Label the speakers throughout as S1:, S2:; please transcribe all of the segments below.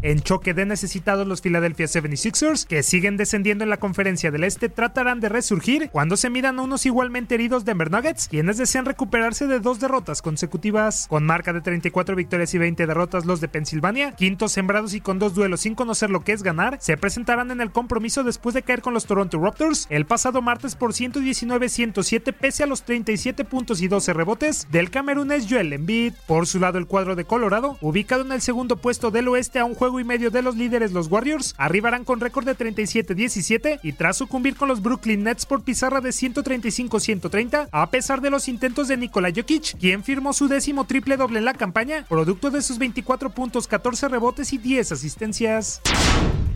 S1: En choque de necesitados, los Philadelphia 76ers, que siguen descendiendo en la conferencia del Este, tratarán de resurgir cuando se miran a unos igualmente heridos Denver Nuggets, quienes desean recuperarse de dos derrotas consecutivas. Con marca de 34 victorias y 20 derrotas, los de Pensilvania, quintos sembrados y con dos duelos sin conocer lo que es ganar, se presentarán en el compromiso después de caer con los Toronto Raptors el pasado martes por 119-107 pese a los 37 puntos y 12 rebotes del camerunés Joel Embiid. Por su lado, el cuadro de Colorado, ubicado en el segundo puesto del oeste a un juego y medio de los líderes, los Warriors, arribarán con récord de 37-17 y tras sucumbir con los Brooklyn Nets por pizarra de 135-130, a pesar de los intentos de Nikola Jokic, quien firmó su décimo triple doble en la campaña, producto de sus 24 puntos, 14 rebotes y 10 asistencias.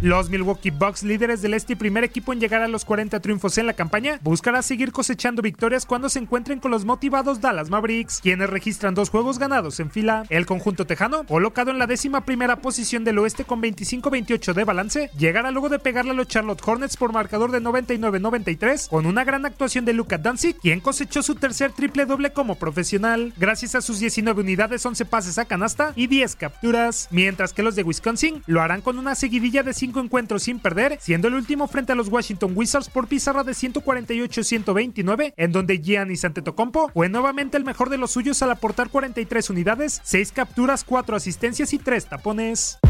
S1: Los Milwaukee Bucks, líderes del este y primer equipo en llegar a los 40 triunfos en la campaña, buscará seguir cosechando victorias cuando se encuentren con los motivados Dallas Mavericks, quienes registran dos juegos ganados en fila. El conjunto tejano, colocado en la décima primera posición del oeste con 25-28 de balance, llegará luego de pegarle a los Charlotte Hornets por marcador de 99-93 con una gran actuación de Luka Doncic, quien cosechó su tercer triple doble como profesional, gracias a sus 19 unidades, 11 pases a canasta y 10 capturas, mientras que los de Wisconsin lo harán con una seguidilla de 5 encuentros sin perder, siendo el último frente a los Washington Wizards por pizarra de 148-129, en donde Giannis Antetokounmpo fue nuevamente el mejor de los suyos al aportar 43 unidades, 6 capturas, 4 asistencias y 3 tapones.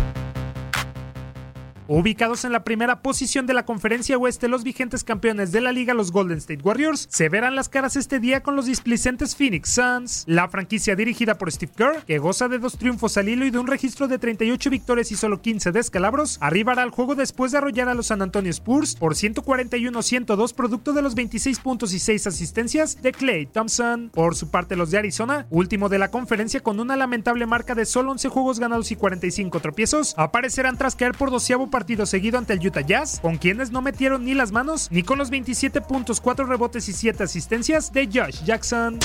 S1: Ubicados en la primera posición de la conferencia oeste, los vigentes campeones de la liga, los Golden State Warriors, se verán las caras este día con los displicentes Phoenix Suns. La franquicia dirigida por Steve Kerr, que goza de dos triunfos al hilo y de un registro de 38 victorias y solo 15 descalabros, arribará al juego después de arrollar a los San Antonio Spurs por 141-102 producto de los 26 puntos y 6 asistencias de Clay Thompson. Por su parte, los de Arizona, último de la conferencia con una lamentable marca de solo 11 juegos ganados y 45 tropiezos, aparecerán tras caer por doceavo partido seguido ante el Utah Jazz, con quienes no metieron ni las manos ni con los 27 puntos, 4 rebotes y 7 asistencias de Josh Jackson.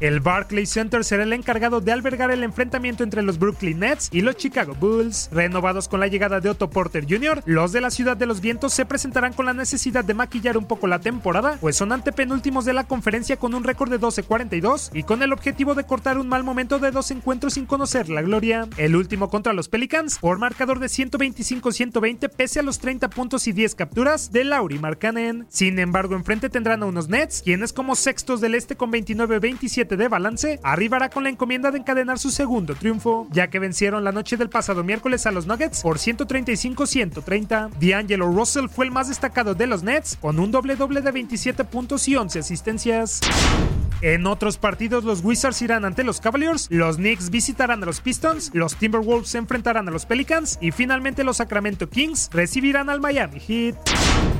S1: El Barclays Center será el encargado de albergar el enfrentamiento entre los Brooklyn Nets y los Chicago Bulls. Renovados con la llegada de Otto Porter Jr., los de la Ciudad de los Vientos se presentarán con la necesidad de maquillar un poco la temporada, pues son antepenúltimos de la conferencia con un récord de 12-42 y con el objetivo de cortar un mal momento de dos encuentros sin conocer la gloria. El último contra los Pelicans por marcador de 125-120 pese a los 30 puntos y 10 capturas de Lauri Markkanen. Sin embargo, enfrente tendrán a unos Nets, quienes como sextos del este con 29-27 de balance, arribará con la encomienda de encadenar su segundo triunfo, ya que vencieron la noche del pasado miércoles a los Nuggets por 135-130. D'Angelo Russell fue el más destacado de los Nets, con un doble doble de 27 puntos y 11 asistencias. En otros partidos, los Wizards irán ante los Cavaliers, los Knicks visitarán a los Pistons, los Timberwolves se enfrentarán a los Pelicans y finalmente los Sacramento Kings recibirán al Miami Heat.